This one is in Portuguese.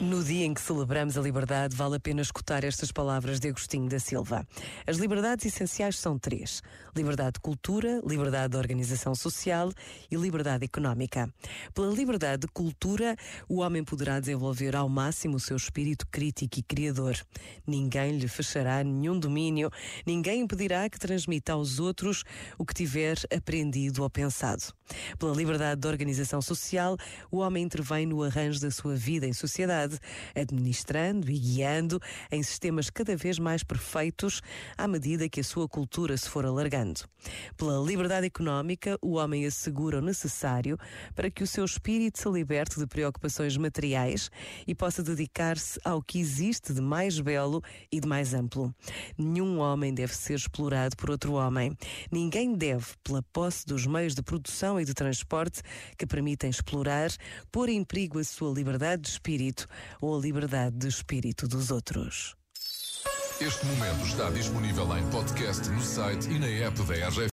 No dia em que celebramos a liberdade, vale a pena escutar estas palavras de Agostinho da Silva. As liberdades essenciais são três: liberdade de cultura, liberdade de organização social e liberdade económica. Pela liberdade de cultura, o homem poderá desenvolver ao máximo o seu espírito crítico e criador. Ninguém lhe fechará nenhum domínio, ninguém impedirá que transmita aos outros o que tiver aprendido ou pensado. Pela liberdade de organização social, o homem intervém no arranjo da sua vida em sociedade administrando e guiando em sistemas cada vez mais perfeitos à medida que a sua cultura se for alargando. Pela liberdade económica, o homem assegura o necessário para que o seu espírito se liberte de preocupações materiais e possa dedicar-se ao que existe de mais belo e de mais amplo. Nenhum homem deve ser explorado por outro homem. Ninguém deve, pela posse dos meios de produção e de transporte que permitem explorar, pôr em perigo a sua liberdade de espírito ou a liberdade de espírito dos outros. Este momento está disponível em podcast no site e na app da RGF.